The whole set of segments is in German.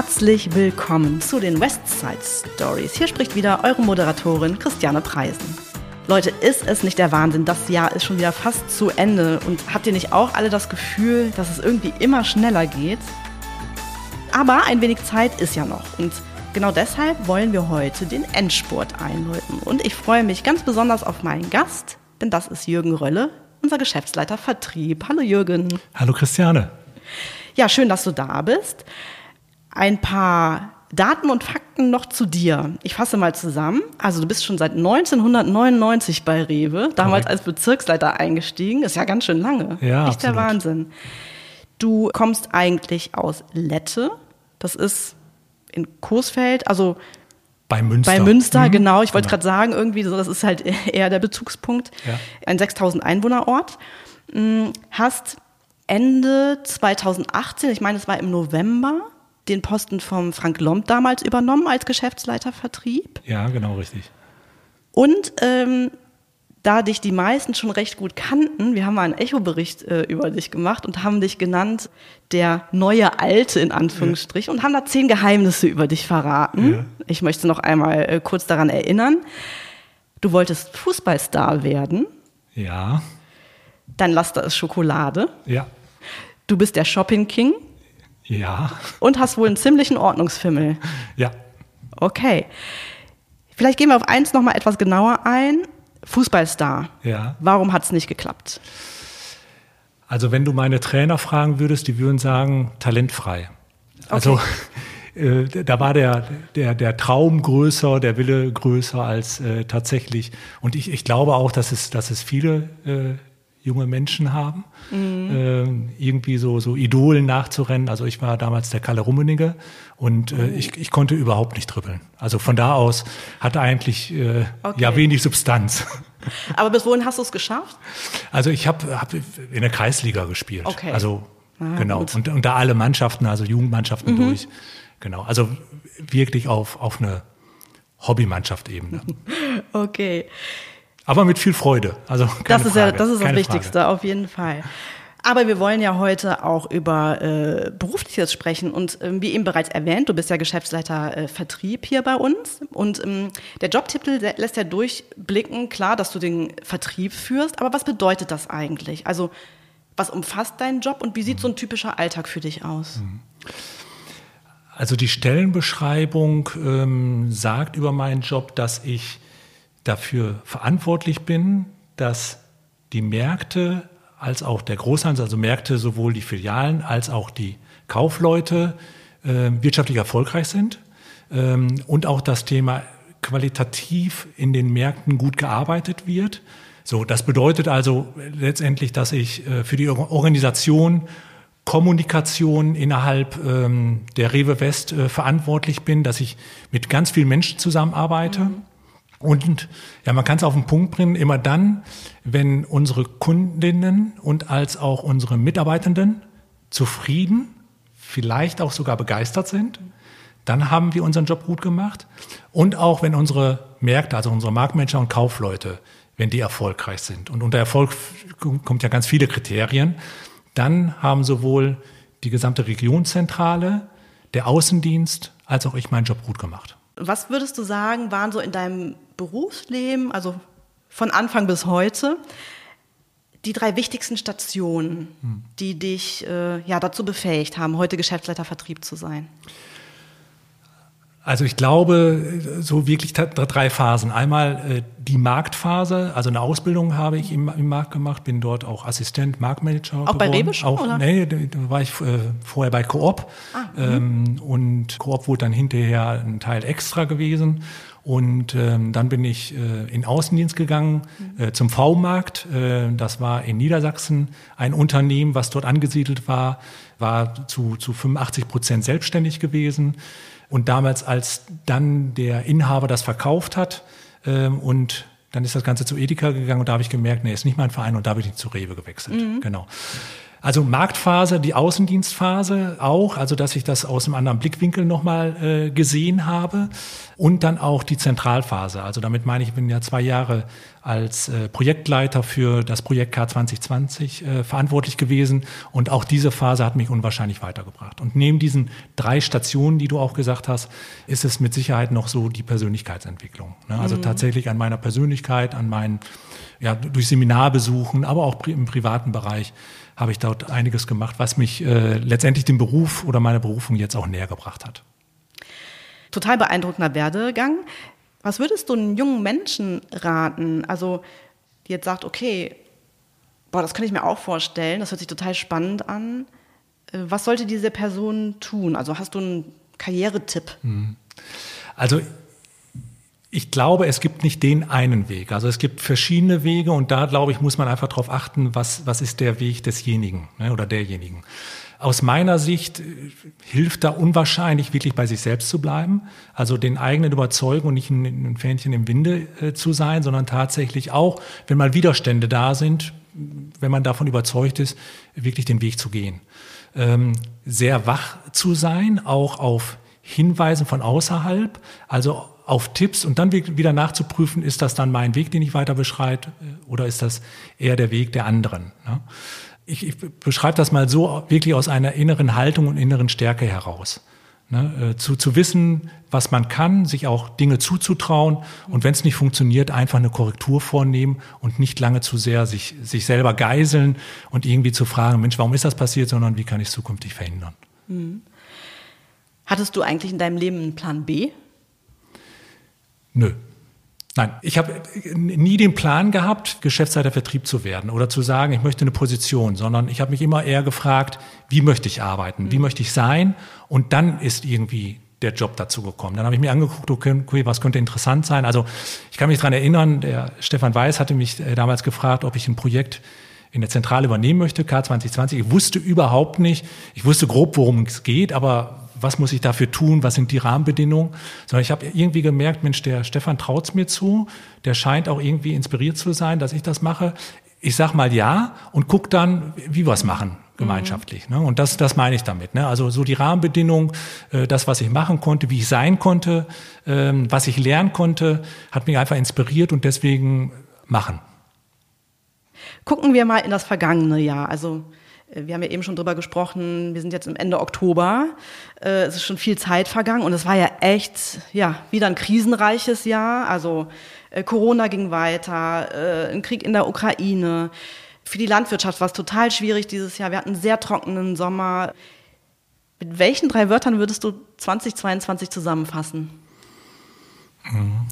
Herzlich willkommen zu den Westside Stories. Hier spricht wieder eure Moderatorin Christiane Preisen. Leute, ist es nicht der Wahnsinn? Das Jahr ist schon wieder fast zu Ende. Und habt ihr nicht auch alle das Gefühl, dass es irgendwie immer schneller geht? Aber ein wenig Zeit ist ja noch. Und genau deshalb wollen wir heute den Endspurt einläuten. Und ich freue mich ganz besonders auf meinen Gast, denn das ist Jürgen Rölle, unser Geschäftsleiter Vertrieb. Hallo Jürgen. Hallo Christiane. Ja, schön, dass du da bist. Ein paar Daten und Fakten noch zu dir. Ich fasse mal zusammen. Also du bist schon seit 1999 bei Rewe, damals als Bezirksleiter eingestiegen. Ist ja ganz schön lange. Ja, der absolut. Wahnsinn. Du kommst eigentlich aus Lette. Das ist in Coesfeld, also Bei Münster. bei Münster, Mhm. genau. Ich wollte Genau. gerade sagen, irgendwie so, das ist halt eher der Bezugspunkt. Ja. Ein 6000 Einwohnerort. Mm, Hast Ende 2018, ich meine, es war im November, den Posten vom Frank Lomb damals übernommen als Geschäftsleiter Vertrieb. Ja, genau richtig. Und ähm, da dich die meisten schon recht gut kannten, wir haben mal einen Echo-Bericht äh, über dich gemacht und haben dich genannt, der neue Alte in Anführungsstrichen, und haben da zehn Geheimnisse über dich verraten. Ja. Ich möchte noch einmal äh, kurz daran erinnern. Du wolltest Fußballstar werden, Ja, dein Laster ist Schokolade, ja, du bist der Shopping King ja, und hast wohl einen ziemlichen Ordnungsfimmel. ja. Okay. Vielleicht gehen wir auf eins noch mal etwas genauer ein. Fußballstar. Ja. Warum hat es nicht geklappt? Also wenn du meine Trainer fragen würdest, die würden sagen, talentfrei. Also äh, da war der, der, der Traum größer, der Wille größer als äh, tatsächlich. Und ich, ich glaube auch, dass es, dass es viele äh, junge Menschen haben, ähm, irgendwie so, so Idolen nachzurennen. Also ich war damals der Kalle Rummenigge und äh, ich, ich konnte überhaupt nicht dribbeln. Also von da aus hatte eigentlich äh, Okay. ja wenig Substanz. Aber bis wohin hast du es geschafft? Also ich habe hab in der Kreisliga gespielt. Okay. Also Ah, genau. gut. Und, und da alle Mannschaften, also Jugendmannschaften durch. Genau. Also wirklich auf, auf eine Hobbymannschaft-Ebene. Okay. Aber mit viel Freude. Also keine Das ist ja, Frage, das ist das Wichtigste, auf jeden Fall. Aber wir wollen ja heute auch über äh, Berufliches sprechen. Und ähm, wie eben bereits erwähnt, du bist ja Geschäftsleiter äh, Vertrieb hier bei uns. Und ähm, der Jobtitel lässt ja durchblicken, klar, dass du den Vertrieb führst. Aber was bedeutet das eigentlich? Also, was umfasst dein Job und wie sieht so ein typischer Alltag für dich aus? Also die Stellenbeschreibung ähm, sagt über meinen Job, dass ich dafür verantwortlich bin, dass die Märkte als auch der Großhandel, also Märkte sowohl die Filialen als auch die Kaufleute äh, wirtschaftlich erfolgreich sind ähm, und auch das Thema qualitativ in den Märkten gut gearbeitet wird. So, das bedeutet also letztendlich, dass ich äh, für die Or- Organisation Kommunikation innerhalb ähm, der Rewe West äh, verantwortlich bin, dass ich mit ganz vielen Menschen zusammenarbeite. Und ja, man kann es auf den Punkt bringen, immer dann, wenn unsere Kundinnen und als auch unsere Mitarbeitenden zufrieden, vielleicht auch sogar begeistert sind, dann haben wir unseren Job gut gemacht. Und auch wenn unsere Märkte, also unsere Marktmanager und Kaufleute, wenn die erfolgreich sind. Und unter Erfolg kommt ja ganz viele Kriterien. Dann haben sowohl die gesamte Regionszentrale, der Außendienst, als auch ich meinen Job gut gemacht. Was würdest du sagen, waren so in deinem Berufsleben, also von Anfang bis heute, die drei wichtigsten Stationen, die dich äh, ja, dazu befähigt haben, heute Geschäftsleiter Vertrieb zu sein? Also ich glaube, so wirklich drei Phasen. Einmal äh, die Marktphase, also eine Ausbildung habe ich im, im Markt gemacht, bin dort auch Assistent, Marktmanager Auch bei geworden. Rewe schon, Auch, oder? Nee, da war ich äh, vorher bei Coop. ähm, und Coop wurde dann hinterher ein Teil extra gewesen. Und ähm, dann bin ich äh, in Außendienst gegangen äh, zum V-Markt. Äh, das war in Niedersachsen ein Unternehmen, was dort angesiedelt war, war zu, zu 85 Prozent selbstständig gewesen. Und damals, als dann der Inhaber das verkauft hat ähm, und dann ist das Ganze zu Edeka gegangen und da habe ich gemerkt, nee, ist nicht mein Verein und da bin ich zu Rewe gewechselt. Genau. Also Marktphase, die Außendienstphase auch, also dass ich das aus einem anderen Blickwinkel nochmal äh, gesehen habe und dann auch die Zentralphase. Also damit meine ich, ich bin ja zwei Jahre als äh, Projektleiter für das Projekt K2020 äh, verantwortlich gewesen. Und auch diese Phase hat mich unwahrscheinlich weitergebracht. Und neben diesen drei Stationen, die du auch gesagt hast, ist es mit Sicherheit noch so die Persönlichkeitsentwicklung. Ne? Also mhm. tatsächlich an meiner Persönlichkeit, an meinen, ja, durch Seminarbesuchen, aber auch im privaten Bereich habe ich dort einiges gemacht, was mich äh, letztendlich dem Beruf oder meiner Berufung jetzt auch näher gebracht hat. Total beeindruckender Werdegang. Was würdest du einem jungen Menschen raten, also die jetzt sagt, okay, boah, das kann ich mir auch vorstellen, das hört sich total spannend an. Äh, was sollte diese Person tun? Also hast du einen Karrieretipp? Mhm. Also ich glaube, es gibt nicht den einen Weg. Also es gibt verschiedene Wege und da, glaube ich, muss man einfach darauf achten, was, was ist der Weg desjenigen ne, oder derjenigen. Aus meiner Sicht äh, hilft da unwahrscheinlich, wirklich bei sich selbst zu bleiben, also den eigenen Überzeugungen nicht ein, ein Fähnchen im Winde äh, zu sein, sondern tatsächlich auch, wenn mal Widerstände da sind, wenn man davon überzeugt ist, wirklich den Weg zu gehen. Ähm, sehr wach zu sein, auch auf Hinweisen von außerhalb, also auf Tipps und dann wieder nachzuprüfen, ist das dann mein Weg, den ich weiter beschreite, äh, oder ist das eher der Weg der anderen? Ne? Ich, ich beschreibe das mal so, wirklich aus einer inneren Haltung und inneren Stärke heraus. Ne, äh, zu, zu wissen, was man kann, sich auch Dinge zuzutrauen und wenn es nicht funktioniert, einfach eine Korrektur vornehmen und nicht lange zu sehr sich, sich selber geiseln und irgendwie zu fragen, Mensch, warum ist das passiert, sondern wie kann ich es zukünftig verhindern. Mhm. Hattest du eigentlich in deinem Leben einen Plan B? Nö. Nein, ich habe nie den Plan gehabt, Geschäftsleiter Vertrieb zu werden oder zu sagen, ich möchte eine Position, sondern ich habe mich immer eher gefragt, wie möchte ich arbeiten, wie mhm. möchte ich sein und dann ist irgendwie der Job dazu gekommen. Dann habe ich mir angeguckt, okay, was könnte interessant sein. Also ich kann mich daran erinnern, der Stefan Weiß hatte mich äh, damals gefragt, ob ich ein Projekt in der Zentrale übernehmen möchte, K2020. Ich wusste überhaupt nicht, ich wusste grob, worum es geht, aber was muss ich dafür tun, was sind die Rahmenbedingungen, sondern ich habe irgendwie gemerkt, Mensch, der Stefan traut's mir zu, der scheint auch irgendwie inspiriert zu sein, dass ich das mache. Ich sag mal ja und guck dann, wie wir es machen gemeinschaftlich. Mhm. Ne? Und das, das meine ich damit. Ne? Also so die Rahmenbedingungen, äh, das, was ich machen konnte, wie ich sein konnte, ähm, was ich lernen konnte, hat mich einfach inspiriert und deswegen machen. Gucken wir mal in das vergangene Jahr. Also wir haben ja eben schon drüber gesprochen, wir sind jetzt im Ende Oktober. Äh, es ist schon viel Zeit vergangen und es war ja echt, ja, wieder ein krisenreiches Jahr. Also äh, Corona ging weiter, ein Krieg in der Ukraine. Für die Landwirtschaft war es total schwierig dieses Jahr. Wir hatten einen sehr trockenen Sommer. Mit welchen drei Wörtern würdest du 2022 zusammenfassen? Hm.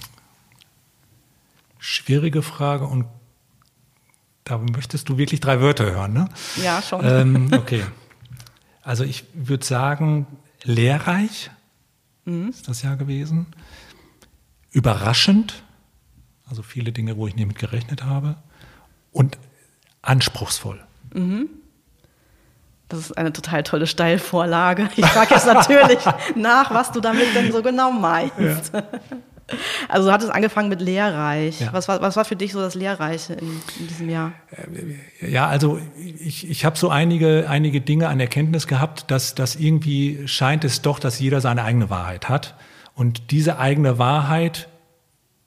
Schwierige Frage und da möchtest du wirklich drei Wörter hören, ne? Ja, schon. Ähm, okay. Also ich würde sagen, lehrreich mhm. ist das Jahr gewesen. Überraschend, also viele Dinge, wo ich nicht mit gerechnet habe. Und anspruchsvoll. Mhm. Das ist eine total tolle Steilvorlage. Ich frage jetzt natürlich nach, was du damit denn so genau meinst. Ja. Also du hattest angefangen mit lehrreich. Ja. Was, war, was war für dich so das Lehrreiche in, in diesem Jahr? Äh, ja, also ich, ich habe so einige, einige Dinge an Erkenntnis gehabt, dass, dass irgendwie scheint es doch, dass jeder seine eigene Wahrheit hat. Und diese eigene Wahrheit,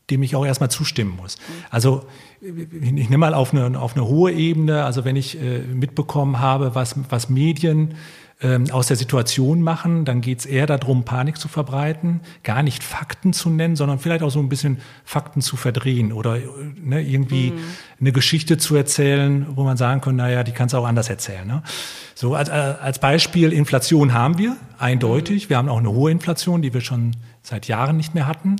dem ich auch erstmal zustimmen muss. Also ich nehme mal auf eine, auf eine hohe Ebene, also wenn ich äh, mitbekommen habe, was, was Medien ähm, aus der Situation machen, dann geht es eher darum, Panik zu verbreiten, gar nicht Fakten zu nennen, sondern vielleicht auch so ein bisschen Fakten zu verdrehen oder ne, irgendwie mhm. eine Geschichte zu erzählen, wo man sagen kann, naja, die kannst du auch anders erzählen. Ne? So als, äh, als Beispiel Inflation haben wir, eindeutig. Mhm. Wir haben auch eine hohe Inflation, die wir schon seit Jahren nicht mehr hatten.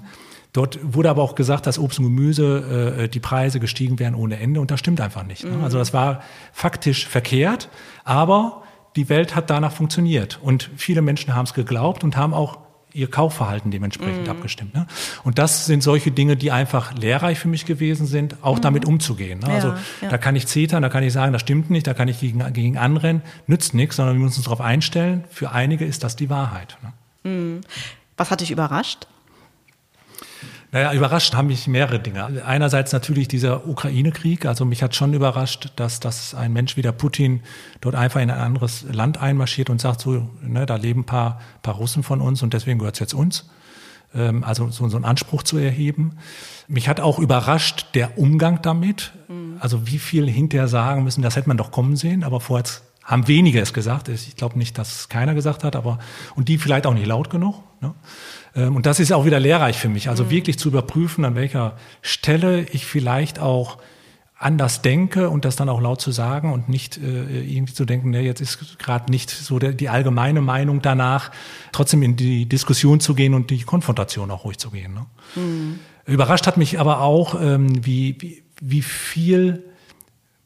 Dort wurde aber auch gesagt, dass Obst und Gemüse, äh, die Preise gestiegen wären ohne Ende und das stimmt einfach nicht. Ne? Also das war faktisch verkehrt, aber die Welt hat danach funktioniert. Und viele Menschen haben es geglaubt und haben auch ihr Kaufverhalten dementsprechend mhm. abgestimmt. Ne? Und das sind solche Dinge, die einfach lehrreich für mich gewesen sind, auch mhm. damit umzugehen. Ne? Ja, also ja. da kann ich zetern, da kann ich sagen, das stimmt nicht, da kann ich gegen, gegen anrennen, nützt nichts, sondern wir müssen uns darauf einstellen. Für einige ist das die Wahrheit. Ne? Mhm. Was hat dich überrascht? Naja, überrascht haben mich mehrere Dinge. Einerseits natürlich dieser Ukraine-Krieg. Also mich hat schon überrascht, dass, dass ein Mensch wie der Putin dort einfach in ein anderes Land einmarschiert und sagt so, ne, da leben ein paar, paar Russen von uns und deswegen gehört es jetzt uns. ähm, also so, so einen Anspruch zu erheben. Mich hat auch überrascht der Umgang damit, mhm. also wie viel hinterher sagen müssen, das hätte man doch kommen sehen, aber vorher haben wenige es gesagt. Ich glaube nicht, dass es keiner gesagt hat, aber und die vielleicht auch nicht laut genug. Ne? Ähm, und das ist auch wieder lehrreich für mich. Also mhm. wirklich zu überprüfen, an welcher Stelle ich vielleicht auch anders denke und das dann auch laut zu sagen und nicht äh, irgendwie zu denken, ne, jetzt ist gerade nicht so der, die allgemeine Meinung danach, trotzdem in die Diskussion zu gehen und die Konfrontation auch ruhig zu gehen. Ne? Mhm. Überrascht hat mich aber auch, ähm, wie, wie, wie viel,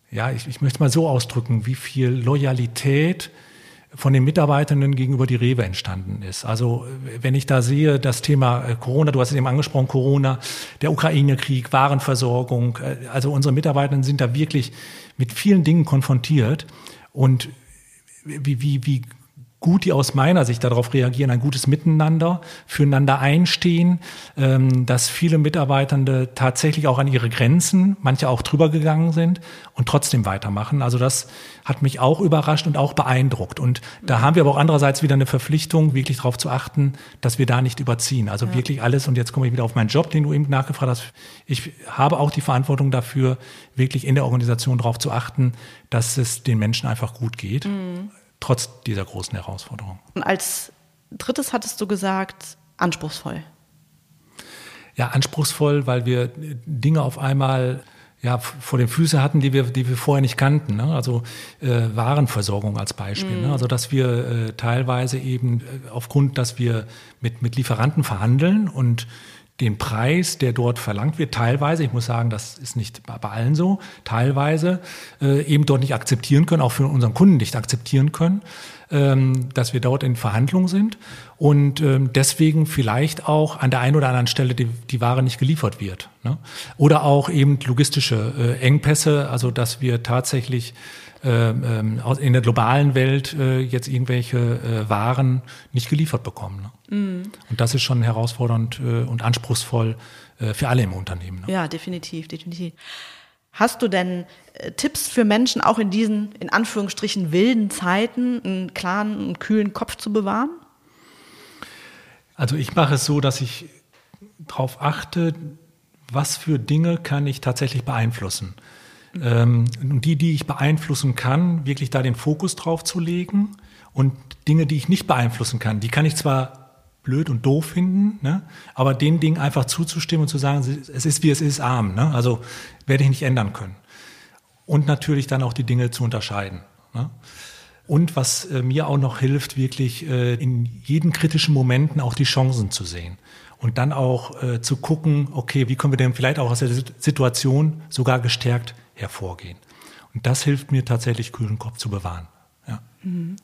ja, ich, ich möchte mal so ausdrücken, wie viel Loyalität von den Mitarbeitenden gegenüber die Rewe entstanden ist. Also wenn ich da sehe, das Thema äh, Corona, du hast es eben angesprochen, Corona, der Ukraine-Krieg, Warenversorgung, äh, also unsere Mitarbeitenden sind da wirklich mit vielen Dingen konfrontiert und wie, wie, wie gut die aus meiner Sicht darauf reagieren, ein gutes Miteinander, füreinander einstehen, ähm, dass viele Mitarbeitende tatsächlich auch an ihre Grenzen, manche auch drüber gegangen sind und trotzdem weitermachen. Also das hat mich auch überrascht und auch beeindruckt. Und da haben wir aber auch andererseits wieder eine Verpflichtung, wirklich darauf zu achten, dass wir da nicht überziehen. Also ja. wirklich alles, und jetzt komme ich wieder auf meinen Job, den du eben nachgefragt hast. Ich habe auch die Verantwortung dafür, wirklich in der Organisation darauf zu achten, dass es den Menschen einfach gut geht. Mhm trotz dieser großen Herausforderung. Und als drittes hattest du gesagt, anspruchsvoll. Ja, anspruchsvoll, weil wir Dinge auf einmal ja, vor den Füßen hatten, die wir, die wir vorher nicht kannten. Ne? Also äh, Warenversorgung als Beispiel. Ne? Mhm. Ne? Also dass wir äh, teilweise eben äh, aufgrund, dass wir mit, mit Lieferanten verhandeln und den Preis, der dort verlangt wird, teilweise, ich muss sagen, das ist nicht bei allen so, teilweise äh, eben dort nicht akzeptieren können, auch für unseren Kunden nicht akzeptieren können, ähm, dass wir dort in Verhandlungen sind und ähm, deswegen vielleicht auch an der einen oder anderen Stelle die, die Ware nicht geliefert wird. Ne? Oder auch eben logistische äh, Engpässe, also dass wir tatsächlich ähm, ähm, in der globalen Welt äh, jetzt irgendwelche äh, Waren nicht geliefert bekommen. Mm. Und das ist schon herausfordernd äh, und anspruchsvoll für alle im Unternehmen. Ne? Ja, definitiv, definitiv. Hast du denn äh, Tipps für Menschen, auch in diesen, in Anführungsstrichen, wilden Zeiten, einen klaren und kühlen Kopf zu bewahren? Also ich mache es so, dass ich darauf achte, was für Dinge kann ich tatsächlich beeinflussen. Ähm, und die, die ich beeinflussen kann, wirklich da den Fokus drauf zu legen. Und Dinge, die ich nicht beeinflussen kann, die kann ich zwar blöd und doof finden, ne? aber den Dingen einfach zuzustimmen und zu sagen, es ist wie es ist, arm. Ne? Also werde ich nicht ändern können. Und natürlich dann auch die Dinge zu unterscheiden. Ne? Und was äh, mir auch noch hilft, wirklich äh, in jeden kritischen Momenten auch die Chancen zu sehen. Und dann auch äh, zu gucken, okay, wie können wir denn vielleicht auch aus der Situation sogar gestärkt hervorgehen. Und das hilft mir tatsächlich, kühlen Kopf zu bewahren. Ja. Mhm.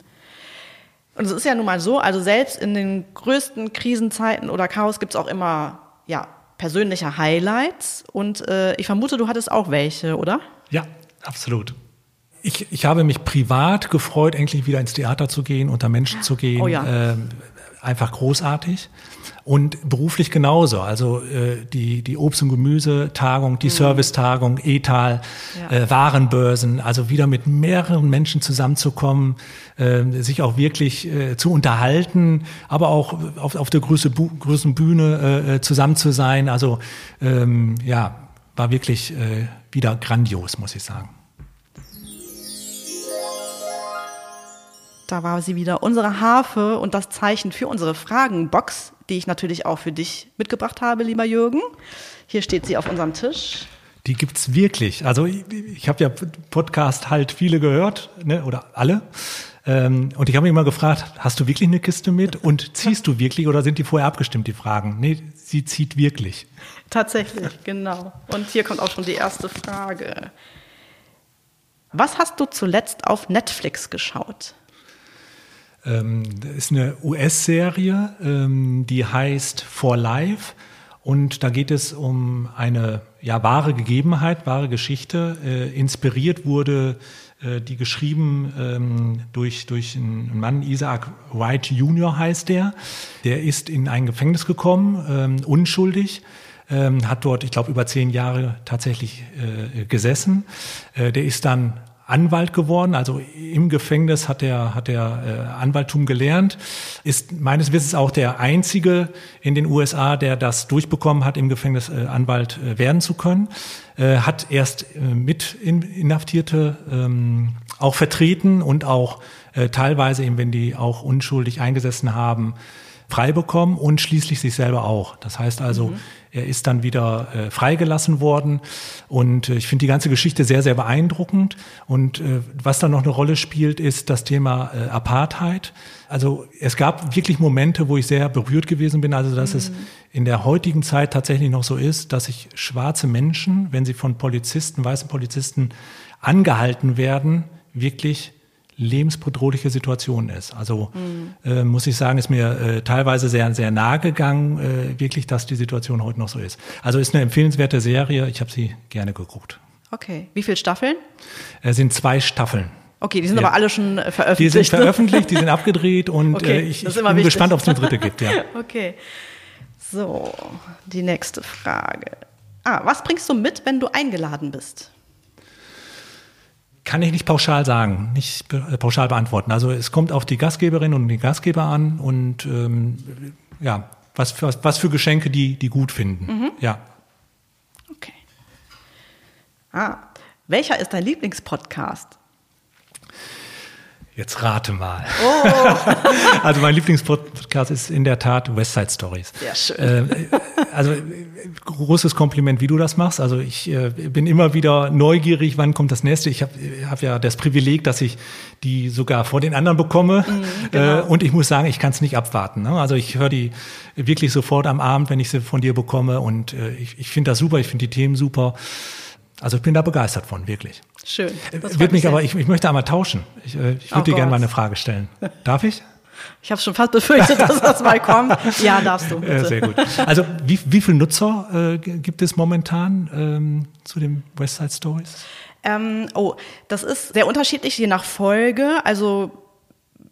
Und es ist ja nun mal so, also selbst in den größten Krisenzeiten oder Chaos gibt es auch immer ja, persönliche Highlights. Und äh, ich vermute, du hattest auch welche, oder? Ja, absolut. Ich, ich habe mich privat gefreut, endlich wieder ins Theater zu gehen, unter Menschen zu gehen. Oh ja. äh, einfach großartig. Und beruflich genauso. Also äh, die, die Obst- und Gemüsetagung, die mhm. Servicetagung, Etal, ja. äh, Warenbörsen, also wieder mit mehreren Menschen zusammenzukommen, äh, sich auch wirklich äh, zu unterhalten, aber auch auf, auf der größten, größten Bühne äh, zusammen zu sein. Also ähm, ja, war wirklich äh, wieder grandios, muss ich sagen. Da war sie wieder, unsere Harfe und das Zeichen für unsere Fragenbox, die ich natürlich auch für dich mitgebracht habe, lieber Jürgen. Hier steht sie auf unserem Tisch. Die gibt es wirklich. Also ich, ich habe ja Podcast halt viele gehört, ne, oder alle. Ähm, und ich habe mich immer gefragt, hast du wirklich eine Kiste mit und ziehst du wirklich oder sind die vorher abgestimmt, die Fragen? Nee, sie zieht wirklich. Tatsächlich, genau. Und hier kommt auch schon die erste Frage. Was hast du zuletzt auf Netflix geschaut? Ähm, das ist eine US-Serie, ähm, die heißt For Life. Und da geht es um eine ja, wahre Gegebenheit, wahre Geschichte. Äh, inspiriert wurde äh, die geschrieben ähm, durch, durch einen Mann, Isaac Wright Jr. heißt der. Der ist in ein Gefängnis gekommen, ähm, unschuldig. Ähm, hat dort, ich glaube, über zehn Jahre tatsächlich äh, gesessen. Äh, der ist dann Anwalt geworden, also im Gefängnis hat er hat er äh, Anwalttum gelernt, ist meines Wissens auch der einzige in den USA, der das durchbekommen hat, im Gefängnis äh, Anwalt äh, werden zu können. Äh, hat erst äh, mit in, Inhaftierte ähm, auch vertreten und auch äh, teilweise eben, wenn die auch unschuldig eingesessen haben, frei bekommen und schließlich sich selber auch. Das heißt also, mhm. er ist dann wieder äh, freigelassen worden und äh, ich finde die ganze Geschichte sehr, sehr beeindruckend. Und äh, was dann noch eine Rolle spielt, ist das Thema äh, Apartheid. Also es gab wirklich Momente, wo ich sehr berührt gewesen bin, also dass mhm. es in der heutigen Zeit tatsächlich noch so ist, dass sich schwarze Menschen, wenn sie von Polizisten, weißen Polizisten angehalten werden, wirklich lebensbedrohliche Situation ist. Also mhm. äh, muss ich sagen, ist mir äh, teilweise sehr, sehr nahe gegangen, äh, wirklich, dass die Situation heute noch so ist. Also ist eine empfehlenswerte Serie. Ich habe sie gerne geguckt. Okay. Wie viele Staffeln? Es sind zwei Staffeln. Okay, die sind ja. aber alle schon veröffentlicht. Die sind veröffentlicht, die sind abgedreht und okay, äh, ich, ich bin wichtig. gespannt, ob es eine dritte gibt. Ja. Okay. So, die nächste Frage. Ah, was bringst du mit, wenn du eingeladen bist? Kann ich nicht pauschal sagen, nicht äh, pauschal beantworten. Also es kommt auf die Gastgeberin und den Gastgeber an und ähm, ja, was für, was für Geschenke die, die gut finden. Mhm. Ja. Okay. Ah, welcher ist dein Lieblingspodcast? Jetzt rate mal. Oh. also mein Lieblingspodcast ist in der Tat West Side Stories. Ja, schön. Äh, also großes Kompliment, wie du das machst. Also ich äh, bin immer wieder neugierig, wann kommt das nächste. Ich habe hab ja das Privileg, dass ich die sogar vor den anderen bekomme. Mhm, genau. äh, und ich muss sagen, ich kann es nicht abwarten. Ne? Also ich höre die wirklich sofort am Abend, wenn ich sie von dir bekomme. Und äh, ich, ich finde das super, ich finde die Themen super. Also ich bin da begeistert von, wirklich. Schön. Das Wird mich aber, ich, ich möchte einmal tauschen. Ich, äh, ich würde oh dir gerne mal eine Frage stellen. Darf ich? Ich habe schon fast befürchtet, dass das mal kommt. Ja, darfst du. Bitte. Sehr gut. Also wie, wie viele Nutzer äh, gibt es momentan ähm, zu den Westside Stories? Ähm, oh, das ist sehr unterschiedlich je nach Folge. Also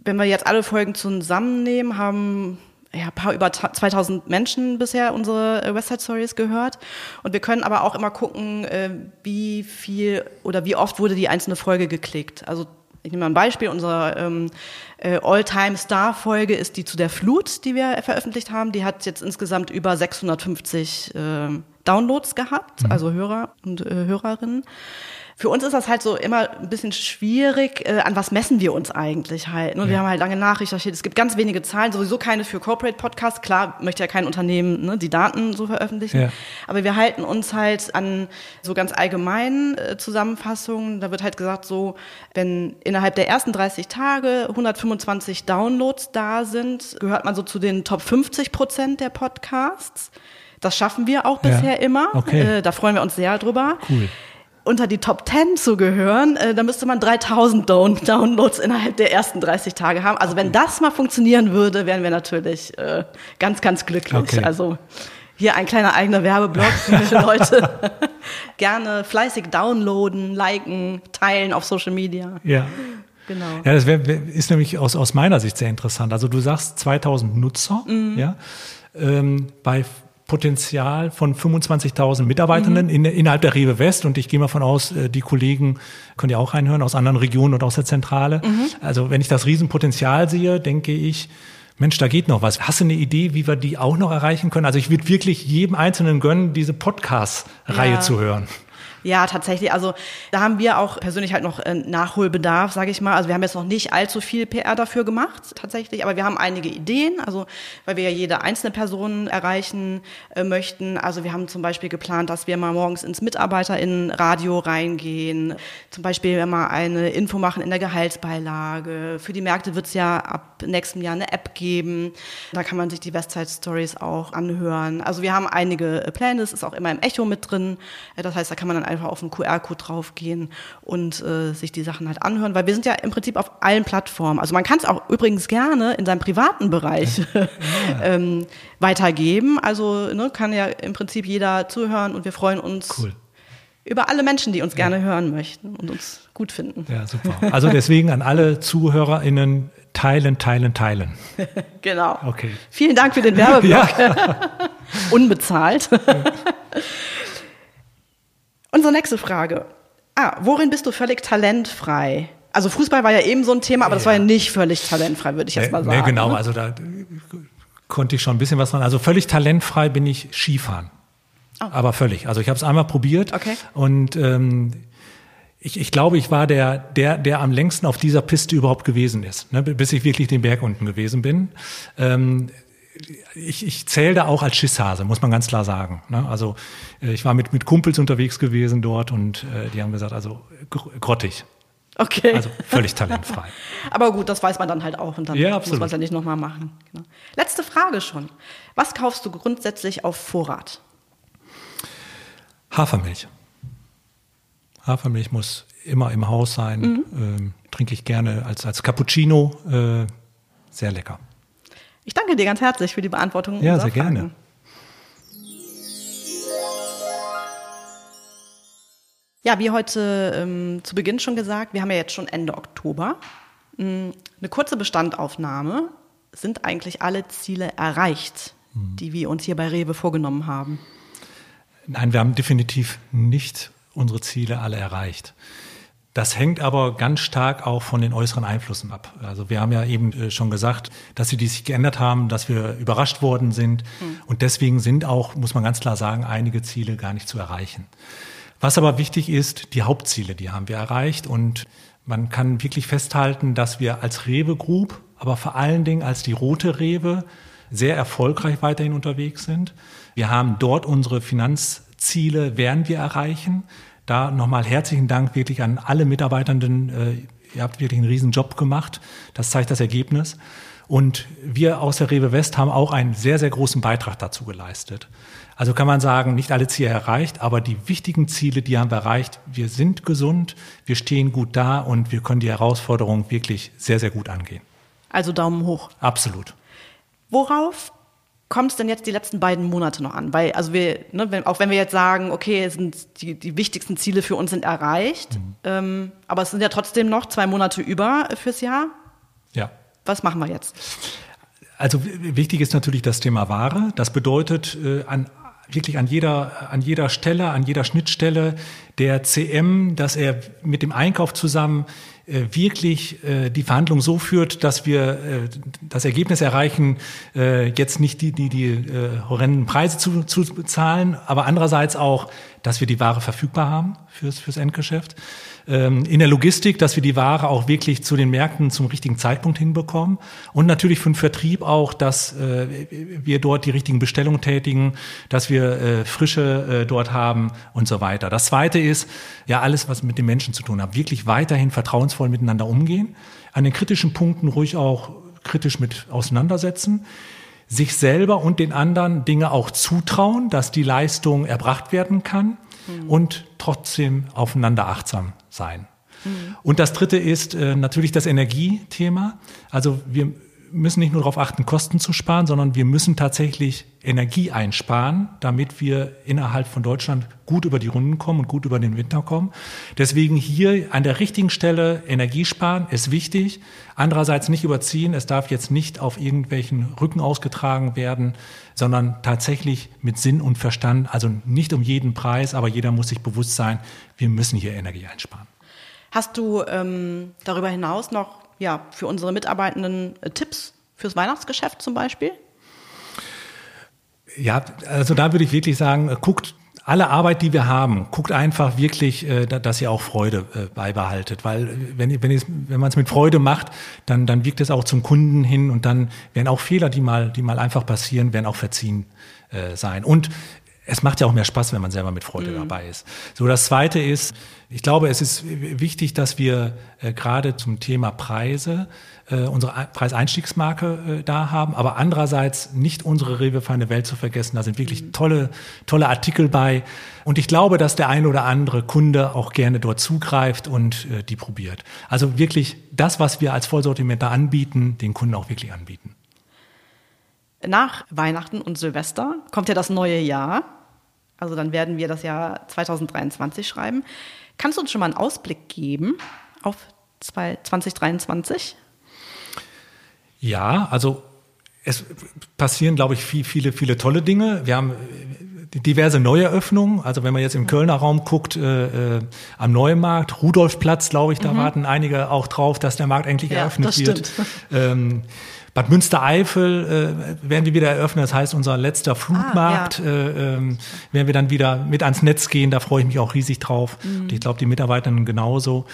wenn wir jetzt alle Folgen zusammennehmen, haben ja, paar über 2000 Menschen bisher unsere äh, Westside Stories gehört. Und wir können aber auch immer gucken, äh, wie viel oder wie oft wurde die einzelne Folge geklickt. Also ich nehme mal ein Beispiel. Unsere ähm, äh, All-Time-Star-Folge ist die zu der Flut, die wir veröffentlicht haben. Die hat jetzt insgesamt über 650 äh, Downloads gehabt, mhm. also Hörer und äh, Hörerinnen. Für uns ist das halt so immer ein bisschen schwierig, äh, an was messen wir uns eigentlich halt. Ne? ja. wir haben halt lange nachrecherchiert. Es gibt ganz wenige Zahlen, sowieso keine für Corporate Podcasts. Klar möchte ja kein Unternehmen ne, die Daten so veröffentlichen. Ja. Aber wir halten uns halt an so ganz allgemeinen äh, Zusammenfassungen. Da wird halt gesagt, so, wenn innerhalb der ersten 30 Tage 125 Downloads da sind, gehört man so zu den Top 50 Prozent der Podcasts. Das schaffen wir auch bisher ja. immer. Okay. Äh, da freuen wir uns sehr drüber. Cool unter die Top 10 zu gehören, äh, da müsste man 3000 Down Downloads innerhalb der ersten 30 Tage haben. Also wenn das mal funktionieren würde, wären wir natürlich äh, ganz, ganz glücklich. Okay. Also hier ein kleiner eigener Werbeblock für Leute. Gerne fleißig downloaden, liken, teilen auf Social Media. Ja. Genau. Ja, das wär, ist nämlich aus, aus meiner Sicht sehr interessant. Also du sagst 2000 Nutzer, mhm. ja. Ähm, bei Potenzial von 25.000 Mitarbeitenden mhm. in, innerhalb der Rewe West. Und ich gehe mal von aus, äh, die Kollegen können ja auch reinhören aus anderen Regionen und aus der Zentrale. Mhm. Also wenn ich das Riesenpotenzial sehe, denke ich, Mensch, da geht noch was. Hast du eine Idee, wie wir die auch noch erreichen können? Also ich würde wirklich jedem Einzelnen gönnen, diese Podcast-Reihe ja. zu hören. Ja, tatsächlich. Also da haben wir auch persönlich halt noch äh, Nachholbedarf, sage ich mal. Also wir haben jetzt noch nicht allzu viel PR dafür gemacht, tatsächlich, aber wir haben einige Ideen, also weil wir ja jede einzelne Person erreichen äh, möchten. Also wir haben zum Beispiel geplant, dass wir mal morgens ins MitarbeiterInnen-Radio reingehen, zum Beispiel mal eine Info machen in der Gehaltsbeilage. Für die Märkte wird es ja ab nächstem Jahr eine App geben. Da kann man sich die Westside Stories auch anhören. Also wir haben einige äh, Pläne, es ist auch immer im Echo mit drin. Äh, das heißt, da kann man dann einfach auf den QR-Code draufgehen und äh, sich die Sachen halt anhören, weil wir sind ja im Prinzip auf allen Plattformen. Also man kann es auch übrigens gerne in seinem privaten Bereich ja. ähm, weitergeben. Also ne, kann ja im Prinzip jeder zuhören und wir freuen uns. Cool über alle Menschen, die uns gerne ja. hören möchten und uns gut finden. Ja, super. Also deswegen an alle ZuhörerInnen teilen, teilen, teilen. genau. Okay. Vielen Dank für den Werbeblock. Ja. Unbezahlt. Unsere nächste Frage. Ah, worin bist du völlig talentfrei? Also Fußball war ja eben so ein Thema, aber das war ja nicht völlig talentfrei, würde ich jetzt mal sagen. Nee, genau, ne? also da konnte ich schon ein bisschen was dran. Also völlig talentfrei bin ich Skifahren. Oh. Aber völlig. Also ich habe es einmal probiert okay. und ähm, ich, ich glaube, ich war der, der, der am längsten auf dieser Piste überhaupt gewesen ist, ne, bis ich wirklich den Berg unten gewesen bin. Ähm, ich, ich zähle da auch als Schisshase, muss man ganz klar sagen. Ne? Also äh, ich war mit, mit Kumpels unterwegs gewesen dort und äh, die haben gesagt, also grottig. Okay. Also völlig talentfrei. Aber gut, das weiß man dann halt auch und dann ja, muss man es ja nicht nochmal machen. Genau. Letzte Frage schon. Was kaufst du grundsätzlich auf Vorrat? Hafermilch. Hafermilch muss immer im Haus sein. Mhm. Ähm, trinke ich gerne als, als Cappuccino. Äh, sehr lecker. Ich danke dir ganz herzlich für die Beantwortung. Ja, sehr Fragen. gerne. Ja, wie heute ähm, zu Beginn schon gesagt, wir haben ja jetzt schon Ende Oktober. Ähm, eine kurze Bestandaufnahme. Sind eigentlich alle Ziele erreicht, mhm. die wir uns hier bei Rewe vorgenommen haben? Nein, wir haben definitiv nicht unsere Ziele alle erreicht. Das hängt aber ganz stark auch von den äußeren Einflüssen ab. Also wir haben ja eben äh, schon gesagt, dass sie die sich geändert haben, dass wir überrascht worden sind. Mhm. Und deswegen sind auch, muss man ganz klar sagen, einige Ziele gar nicht zu erreichen. Was aber wichtig ist, die Hauptziele, die haben wir erreicht. Und man kann wirklich festhalten, dass wir als Rewe Group, aber vor allen Dingen als die rote Rewe sehr erfolgreich weiterhin unterwegs sind. Wir haben dort unsere Finanzziele, werden wir erreichen. Da nochmal herzlichen Dank wirklich an alle Mitarbeitenden. Äh, ihr habt wirklich einen riesen Job gemacht. Das zeigt das Ergebnis. Und wir aus der Rewe West haben auch einen sehr, sehr großen Beitrag dazu geleistet. Also kann man sagen, nicht alle Ziele erreicht, aber die wichtigen Ziele, die haben wir erreicht. Wir sind gesund, wir stehen gut da und wir können die Herausforderung wirklich sehr, sehr gut angehen. Also Daumen hoch. Absolut. Worauf kommt es denn jetzt die letzten beiden Monate noch an? Weil, also wir, ne, wenn, auch wenn wir jetzt sagen, okay, sind die, die wichtigsten Ziele für uns sind erreicht, mhm. ähm, aber es sind ja trotzdem noch zwei Monate über fürs Jahr. Ja. Was machen wir jetzt? Also wichtig ist natürlich das Thema Ware. Das bedeutet, äh, an wirklich an jeder, an jeder Stelle, an jeder Schnittstelle der CM, dass er mit dem Einkauf zusammen wirklich äh, die Verhandlung so führt, dass wir äh, das Ergebnis erreichen, äh, jetzt nicht die, die, die äh, horrenden Preise zu, zu bezahlen, aber andererseits auch, dass wir die Ware verfügbar haben fürs, fürs Endgeschäft. Ähm, in der Logistik, dass wir die Ware auch wirklich zu den Märkten zum richtigen Zeitpunkt hinbekommen. Und natürlich für den Vertrieb auch, dass äh, wir dort die richtigen Bestellungen tätigen, dass wir äh, Frische äh, dort haben und so weiter. Das Zweite ist, ja, alles, was mit den Menschen zu tun hat, wirklich weiterhin vertrauensvoll miteinander umgehen, an den kritischen Punkten ruhig auch kritisch mit auseinandersetzen sich selber und den anderen Dinge auch zutrauen, dass die Leistung erbracht werden kann mhm. und trotzdem aufeinander achtsam sein. Mhm. Und das dritte ist äh, natürlich das Energiethema. Also wir müssen nicht nur darauf achten, Kosten zu sparen, sondern wir müssen tatsächlich Energie einsparen, damit wir innerhalb von Deutschland gut über die Runden kommen und gut über den Winter kommen. Deswegen hier an der richtigen Stelle Energie sparen ist wichtig. Andererseits nicht überziehen. Es darf jetzt nicht auf irgendwelchen Rücken ausgetragen werden, sondern tatsächlich mit Sinn und Verstand. Also nicht um jeden Preis, aber jeder muss sich bewusst sein, wir müssen hier Energie einsparen. Hast du ähm, darüber hinaus noch ja, für unsere Mitarbeitenden äh, Tipps fürs Weihnachtsgeschäft zum Beispiel? Ja, also da würde ich wirklich sagen, äh, guckt alle Arbeit, die wir haben, guckt einfach wirklich, äh, dass ihr auch Freude beibehaltet. Weil wenn, wenn, wenn man es mit Freude macht, dann, dann wirkt es auch zum Kunden hin und dann werden auch Fehler, die mal, die mal einfach passieren, werden auch verziehen sein. Und es macht ja auch mehr Spaß, wenn man selber mit Freude mhm. dabei ist. So, das Zweite ist, ich glaube, es ist wichtig, dass wir äh, gerade zum Thema Preise äh, unsere Preiseinstiegsmarke äh, da haben, aber andererseits nicht unsere Rewe feine Welt zu vergessen. Da sind wirklich mhm. tolle, tolle Artikel bei. Und ich glaube, dass der eine oder andere Kunde auch gerne dort zugreift und äh, die probiert. Also wirklich das, was wir als Vollsortiment da anbieten, den Kunden auch wirklich anbieten. Nach Weihnachten und Silvester kommt ja das neue Jahr. Also dann werden wir das Jahr 2023 schreiben. Kannst du uns schon mal einen Ausblick geben auf 2023? Ja, also es passieren, glaube ich, viel, viele, viele tolle Dinge. Wir haben diverse Neueröffnungen. Also wenn man jetzt im Kölner Raum guckt, äh, äh, am Neumarkt, Rudolfplatz, glaube ich, da mhm. warten einige auch drauf, dass der Markt endlich ja, eröffnet wird. Ähm, Bad Münstereifel äh, werden wir wieder eröffnen. Das heißt, unser letzter Flutmarkt ah, ja. äh, ähm, werden wir dann wieder mit ans Netz gehen. Da freue ich mich auch riesig drauf. Mhm. Und ich glaube, die Mitarbeitenden genauso.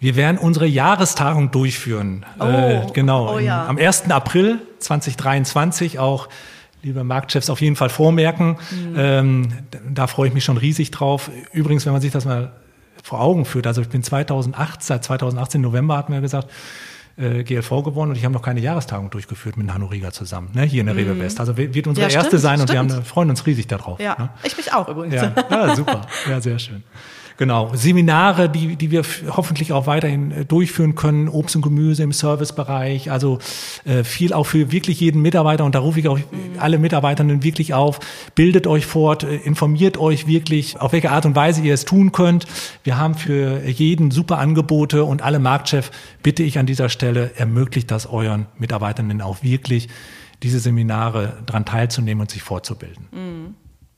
Wir werden unsere Jahrestagung durchführen. Oh, äh, genau. Oh, ja. Am 1. April 2023 auch liebe Marktchefs, auf jeden Fall vormerken. Mhm. Ähm, da freue ich mich schon riesig drauf. Übrigens, wenn man sich das mal vor Augen führt, also ich bin 2008, seit 2018 November hatten wir gesagt, äh, GLV gewonnen und ich habe noch keine Jahrestagung durchgeführt mit Hanno Rieger zusammen, ne, hier in der mhm. Rewe West. Also wird unsere ja, erste sein stimmt. und wir haben, freuen uns riesig darauf. Ja, ne? ich mich auch übrigens. Ja, ja super. Ja, sehr schön. Genau, Seminare, die, die wir hoffentlich auch weiterhin äh, durchführen können, Obst und Gemüse im Servicebereich, also äh, viel auch für wirklich jeden Mitarbeiter und da rufe ich auch mhm. alle Mitarbeitenden wirklich auf, bildet euch fort, äh, informiert euch wirklich, auf welche Art und Weise ihr es tun könnt. Wir haben für jeden super Angebote und alle Marktchef bitte ich an dieser Stelle, ermöglicht das euren Mitarbeitenden auch wirklich, diese Seminare dran teilzunehmen und sich fortzubilden. Mhm.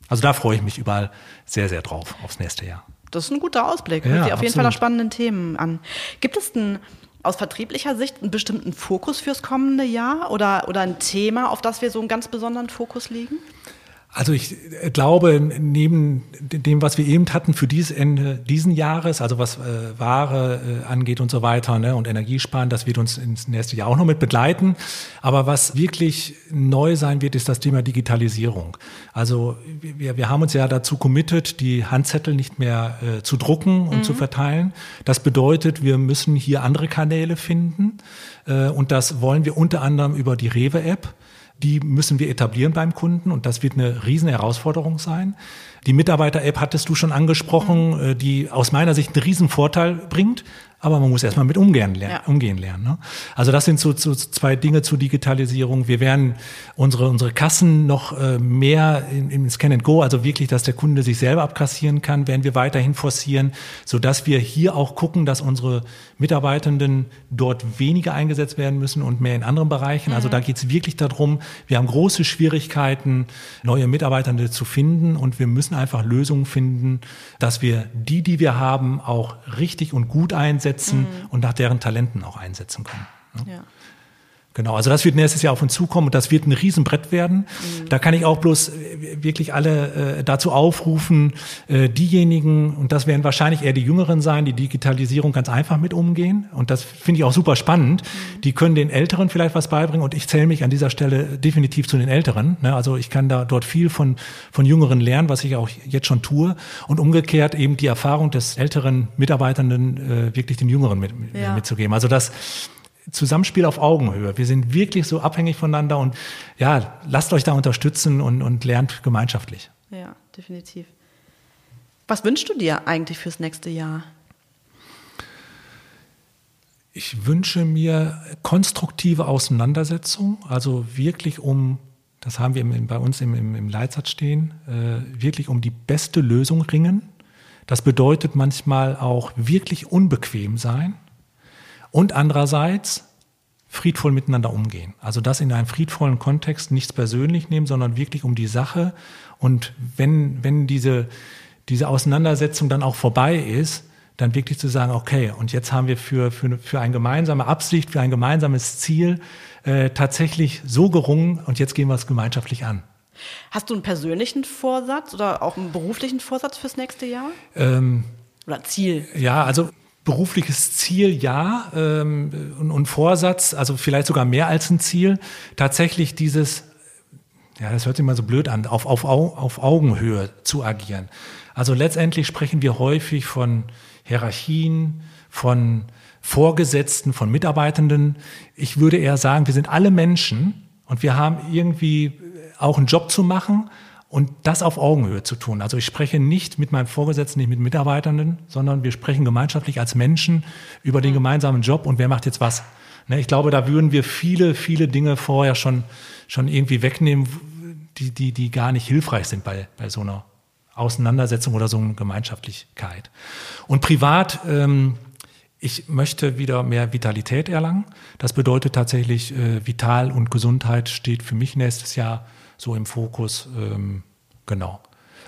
Also da freue ich mich überall sehr, sehr drauf aufs nächste Jahr das ist ein guter Ausblick. Ja, Hört sich auf jeden Fall nach spannenden Themen an. Gibt es denn aus vertrieblicher Sicht einen bestimmten Fokus fürs kommende Jahr oder, oder ein Thema, auf das wir so einen ganz besonderen Fokus legen? Also ich äh, glaube, neben dem, was wir eben hatten für dieses Ende diesen Jahres, also was äh, Ware äh, angeht und so weiter ne, und Energiesparen, das wird uns ins nächste Jahr auch noch mit begleiten. Aber was wirklich neu sein wird, ist das Thema Digitalisierung. Also wir, wir haben uns ja dazu committed, die Handzettel nicht mehr äh, zu drucken und mhm. zu verteilen. Das bedeutet, wir müssen hier andere Kanäle finden äh, und das wollen wir unter anderem über die Rewe-App die müssen wir etablieren beim Kunden und das wird eine riesen Herausforderung sein. Die Mitarbeiter-App hattest du schon angesprochen, mhm. die aus meiner Sicht einen riesen Vorteil bringt aber man muss erstmal mit umgehen lernen. Ja. Umgehen lernen ne? Also das sind so, so zwei Dinge zur Digitalisierung. Wir werden unsere, unsere Kassen noch äh, mehr in, in Scan and Go, also wirklich, dass der Kunde sich selber abkassieren kann, werden wir weiterhin forcieren, so dass wir hier auch gucken, dass unsere Mitarbeitenden dort weniger eingesetzt werden müssen und mehr in anderen Bereichen. Also mhm. Also da geht es wirklich darum, wir haben große Schwierigkeiten, neue Mitarbeitende zu finden und wir müssen einfach Lösungen finden, dass wir die, die wir haben, auch richtig und gut einsetzen einsetzen mhm. und nach deren Talenten auch einsetzen können. Ne? Ja. Genau, also das wird nächstes Jahr auf uns zukommen und das wird ein Riesenbrett werden. Mhm. Da kann ich auch bloß äh, wirklich alle äh, dazu aufrufen, äh, diejenigen, und das werden wahrscheinlich eher die Jüngeren sein, die Digitalisierung ganz einfach mit umgehen. Und das finde ich auch super spannend. Mhm. Die können den Älteren vielleicht was beibringen und ich zähle mich an dieser Stelle definitiv zu den Älteren. Ne? Also ich kann da dort viel von, von Jüngeren lernen, was ich auch jetzt schon tue. Und umgekehrt eben die Erfahrung des älteren Mitarbeitenden äh, wirklich den Jüngeren mit, ja. mitzugeben. Also das Zusammenspiel auf Augenhöhe. Wir sind wirklich so abhängig voneinander und ja, lasst euch da unterstützen und, und lernt gemeinschaftlich. Ja, definitiv. Was wünschst du dir eigentlich fürs nächste Jahr? Ich wünsche mir konstruktive Auseinandersetzung, also wirklich um, das haben wir bei uns im, im, im Leitsatz stehen, äh, wirklich um die beste Lösung ringen. Das bedeutet manchmal auch wirklich unbequem sein und andererseits friedvoll miteinander umgehen. Also das in einem friedvollen Kontext nichts persönlich nehmen, sondern wirklich um die Sache. Und wenn, wenn diese, diese Auseinandersetzung dann auch vorbei ist, dann wirklich zu sagen, okay, und jetzt haben wir für, für, für eine gemeinsame Absicht, für ein gemeinsames Ziel äh, tatsächlich so gerungen und jetzt gehen wir es gemeinschaftlich an. Hast du einen persönlichen Vorsatz oder auch einen beruflichen Vorsatz fürs nächste Jahr? Ähm, oder Ziel? Ja, also berufliches Ziel ja ähm, und, und Vorsatz, also vielleicht sogar mehr als ein Ziel, tatsächlich dieses, ja, das hört sich mal so blöd an, auf, auf, auf Augenhöhe zu agieren. Also letztendlich sprechen wir häufig von Hierarchien, von Vorgesetzten, von Mitarbeitenden. Ich würde eher sagen, wir sind alle Menschen und wir haben irgendwie auch einen Job zu machen und das auf Augenhöhe zu tun. Also ich spreche nicht mit meinem Vorgesetzten, nicht mit Mitarbeitenden, sondern wir sprechen gemeinschaftlich als Menschen über den gemeinsamen Job und wer macht jetzt was. Ne, ich glaube, da würden wir viele, viele Dinge vorher schon, schon irgendwie wegnehmen, die, die, die gar nicht hilfreich sind bei, bei so einer Auseinandersetzung oder so einer Gemeinschaftlichkeit. Und privat, ähm, ich möchte wieder mehr Vitalität erlangen. Das bedeutet tatsächlich, äh, Vital und Gesundheit steht für mich nächstes Jahr so im Fokus. Ähm, genau.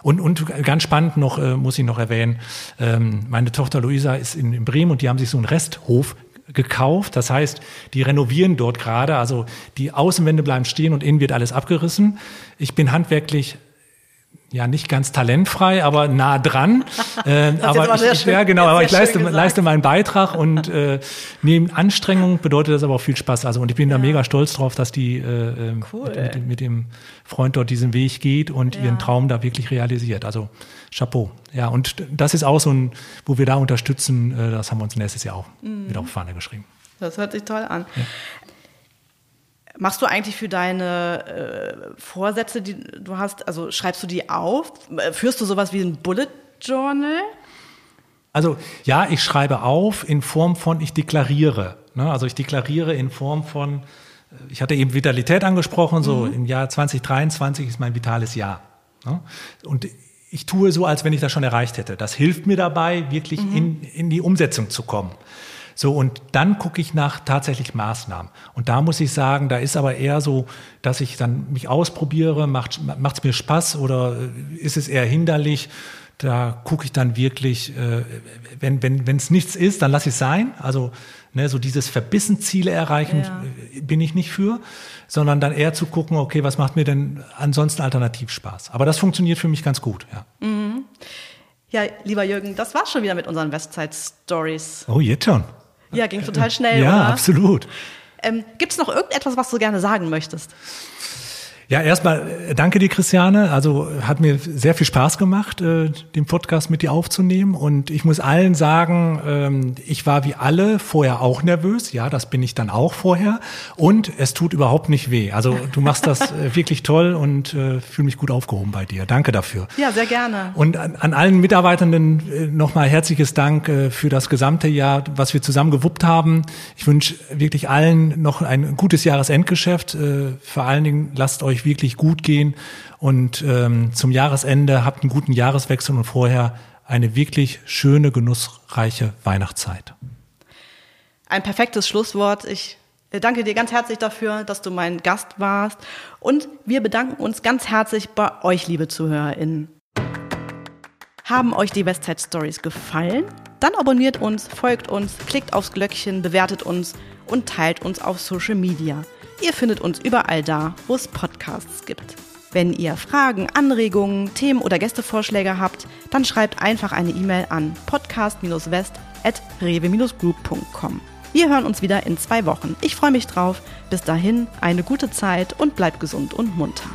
Und, und ganz spannend noch, äh, muss ich noch erwähnen, ähm, meine Tochter Luisa ist in, in Bremen und die haben sich so einen Resthof gekauft. Das heißt, die renovieren dort gerade. Also die Außenwände bleiben stehen und innen wird alles abgerissen. Ich bin handwerklich ja nicht ganz talentfrei, aber nah dran. äh, aber ich, ich, ja genau, aber ich leiste, leiste meinen Beitrag und äh, neben Anstrengung bedeutet das aber auch viel Spaß. Also und ich bin ja. da mega stolz drauf, dass die äh, ähm, cool. mit, mit, mit, dem Freund dort diesen Weg geht und ja. ihren Traum da wirklich realisiert. Also Chapeau. Ja, und das ist auch so ein, wo wir da unterstützen, äh, das haben wir uns nächstes Jahr auch mhm. wieder auf Fahne geschrieben. Das hört sich toll an. Machst du eigentlich für deine äh, Vorsätze, die du hast, also schreibst du die auf? Führst du sowas wie ein Bullet Journal? Also ja, ich schreibe auf in Form von, ich deklariere. Ne? Also ich deklariere in Form von, äh, ich hatte eben Vitalität angesprochen, so mhm. im Jahr 2023 ist mein vitales Jahr. Ne? Und ich tue so, als wenn ich das schon erreicht hätte. Das hilft mir dabei, wirklich mhm. in, in die Umsetzung zu kommen. So, und dann gucke ich nach tatsächlich Maßnahmen. Und da muss ich sagen, da ist aber eher so, dass ich dann mich ausprobiere, macht es mir Spaß oder äh, ist es eher hinderlich? Da gucke ich dann wirklich, äh, wenn wenn wenn, es nichts ist, dann lasse ich es sein. Also ne, so dieses verbissen Ziele erreichen ja. Äh, bin ich nicht für, sondern dann eher zu gucken, okay, was macht mir denn ansonsten alternativ Spaß? Aber das funktioniert für mich ganz gut, ja. Mhm. Ja, lieber Jürgen, das war's schon wieder mit unseren Westside Stories. Oh, jetzt schon. Ja, ging total schnell. Ja, oder? absolut. Ähm, Gibt es noch irgendetwas, was du gerne sagen möchtest? Ja, erstmal äh, danke dir, Christiane. Also hat mir sehr viel Spaß gemacht, äh, den Podcast mit dir aufzunehmen. Und ich muss allen sagen, ähm, ich war wie alle vorher auch nervös. Ja, das bin ich dann auch vorher. Und es tut überhaupt nicht weh. Also du machst das äh, wirklich toll und äh, fühle mich gut aufgehoben bei dir. Danke dafür. Ja, sehr gerne. Und an, an allen Mitarbeitenden äh, nochmal herzliches Dank äh, für das gesamte Jahr, was wir zusammen gewuppt haben. Ich wünsche wirklich allen noch ein gutes Jahresendgeschäft. Äh, vor allen Dingen lasst euch euch wirklich gut gehen und ähm, zum Jahresende habt einen guten Jahreswechsel und vorher eine wirklich schöne, genussreiche Weihnachtszeit. Ein perfektes Schlusswort. Ich äh, danke dir ganz herzlich dafür, dass du mein Gast warst. Und wir bedanken uns ganz herzlich bei euch, liebe ZuhörerInnen. Haben euch die Westside Stories gefallen? Dann abonniert uns, folgt uns, klickt aufs Glöckchen, bewertet uns und teilt uns auf Social Media. Ihr findet uns überall da, wo es Podcasts gibt. Wenn ihr Fragen, Anregungen, Themen oder Gästevorschläge habt, dann schreibt einfach eine E-Mail an podcast-west.rewe-group.com. Wir hören uns wieder in zwei Wochen. Ich freue mich drauf. Bis dahin eine gute Zeit und bleibt gesund und munter.